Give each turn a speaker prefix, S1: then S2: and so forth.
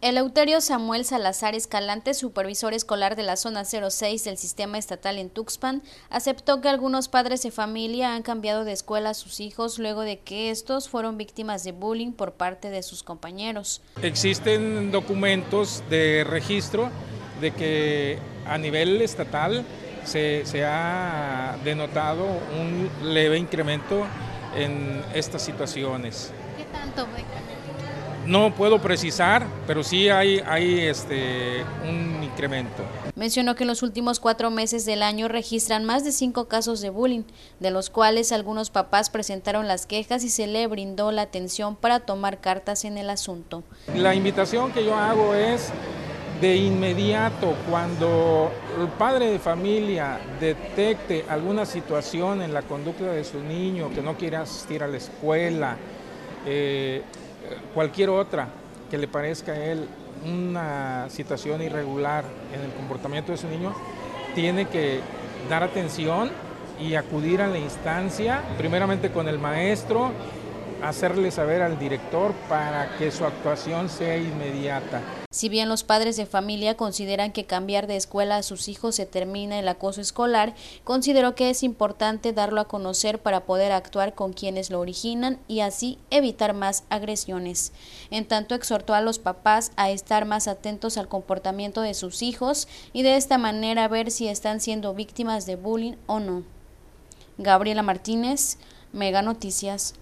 S1: Eleuterio Samuel Salazar Escalante, supervisor escolar de la zona 06 del sistema estatal en Tuxpan, aceptó que algunos padres de familia han cambiado de escuela a sus hijos luego de que estos fueron víctimas de bullying por parte de sus compañeros.
S2: Existen documentos de registro de que a nivel estatal se, se ha denotado un leve incremento en estas situaciones.
S1: ¿Qué tanto?
S2: No puedo precisar, pero sí hay, hay este, un incremento.
S1: Mencionó que en los últimos cuatro meses del año registran más de cinco casos de bullying, de los cuales algunos papás presentaron las quejas y se le brindó la atención para tomar cartas en el asunto.
S2: La invitación que yo hago es de inmediato, cuando el padre de familia detecte alguna situación en la conducta de su niño, que no quiere asistir a la escuela, eh, cualquier otra que le parezca a él una situación irregular en el comportamiento de su niño, tiene que dar atención y acudir a la instancia, primeramente con el maestro, hacerle saber al director para que su actuación sea inmediata.
S1: Si bien los padres de familia consideran que cambiar de escuela a sus hijos se termina el acoso escolar, considero que es importante darlo a conocer para poder actuar con quienes lo originan y así evitar más agresiones. En tanto, exhortó a los papás a estar más atentos al comportamiento de sus hijos y de esta manera ver si están siendo víctimas de bullying o no. Gabriela Martínez, Mega Noticias.